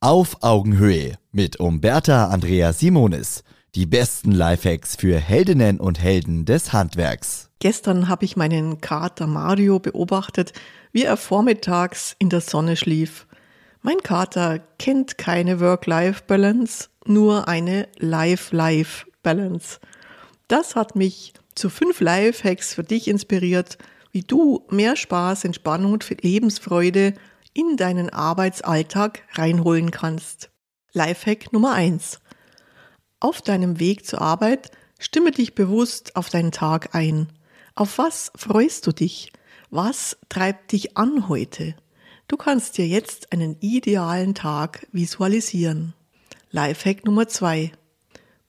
Auf Augenhöhe mit Umberta Andrea Simonis. Die besten Lifehacks für Heldinnen und Helden des Handwerks. Gestern habe ich meinen Kater Mario beobachtet, wie er vormittags in der Sonne schlief. Mein Kater kennt keine Work-Life-Balance, nur eine Life-Life-Balance. Das hat mich zu fünf Lifehacks für dich inspiriert, wie du mehr Spaß, Entspannung und Lebensfreude in deinen Arbeitsalltag reinholen kannst. Lifehack Nummer eins: Auf deinem Weg zur Arbeit stimme dich bewusst auf deinen Tag ein. Auf was freust du dich? Was treibt dich an heute? Du kannst dir jetzt einen idealen Tag visualisieren. Lifehack Nummer zwei: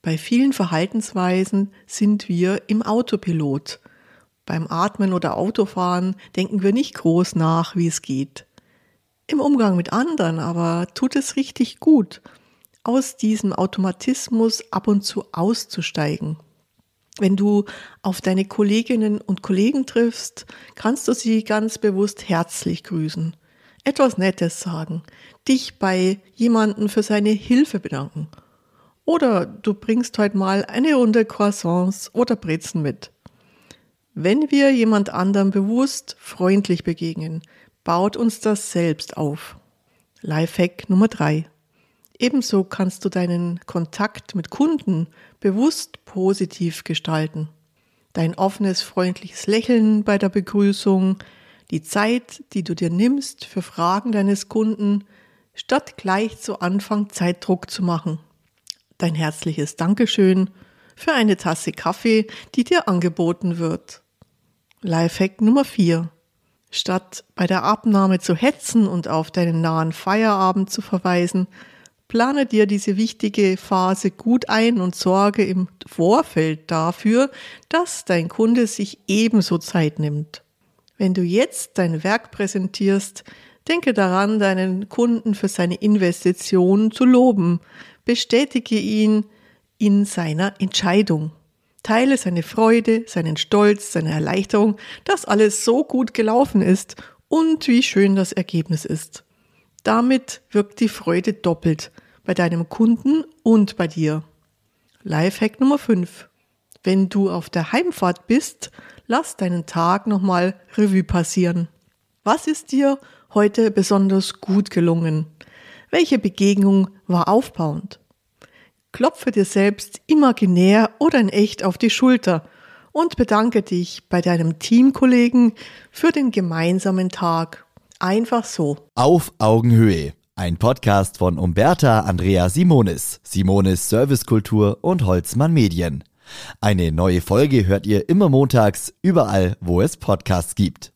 Bei vielen Verhaltensweisen sind wir im Autopilot. Beim Atmen oder Autofahren denken wir nicht groß nach, wie es geht im Umgang mit anderen, aber tut es richtig gut, aus diesem Automatismus ab und zu auszusteigen. Wenn du auf deine Kolleginnen und Kollegen triffst, kannst du sie ganz bewusst herzlich grüßen, etwas Nettes sagen, dich bei jemanden für seine Hilfe bedanken. Oder du bringst heute mal eine Runde Croissants oder Brezen mit. Wenn wir jemand anderem bewusst freundlich begegnen, baut uns das selbst auf. Lifehack Nummer drei. Ebenso kannst du deinen Kontakt mit Kunden bewusst positiv gestalten. Dein offenes, freundliches Lächeln bei der Begrüßung, die Zeit, die du dir nimmst für Fragen deines Kunden, statt gleich zu Anfang Zeitdruck zu machen. Dein herzliches Dankeschön für eine Tasse Kaffee, die dir angeboten wird. Lifehack Nummer vier. Statt bei der Abnahme zu hetzen und auf deinen nahen Feierabend zu verweisen, plane dir diese wichtige Phase gut ein und sorge im Vorfeld dafür, dass dein Kunde sich ebenso Zeit nimmt. Wenn du jetzt dein Werk präsentierst, denke daran, deinen Kunden für seine Investition zu loben. Bestätige ihn in seiner Entscheidung. Teile seine Freude, seinen Stolz, seine Erleichterung, dass alles so gut gelaufen ist und wie schön das Ergebnis ist. Damit wirkt die Freude doppelt bei deinem Kunden und bei dir. Lifehack Nummer 5. Wenn du auf der Heimfahrt bist, lass deinen Tag nochmal Revue passieren. Was ist dir heute besonders gut gelungen? Welche Begegnung war aufbauend? Klopfe dir selbst imaginär oder in echt auf die Schulter und bedanke dich bei deinem Teamkollegen für den gemeinsamen Tag. Einfach so. Auf Augenhöhe. Ein Podcast von Umberta Andrea Simonis, Simonis Servicekultur und Holzmann Medien. Eine neue Folge hört ihr immer montags, überall, wo es Podcasts gibt.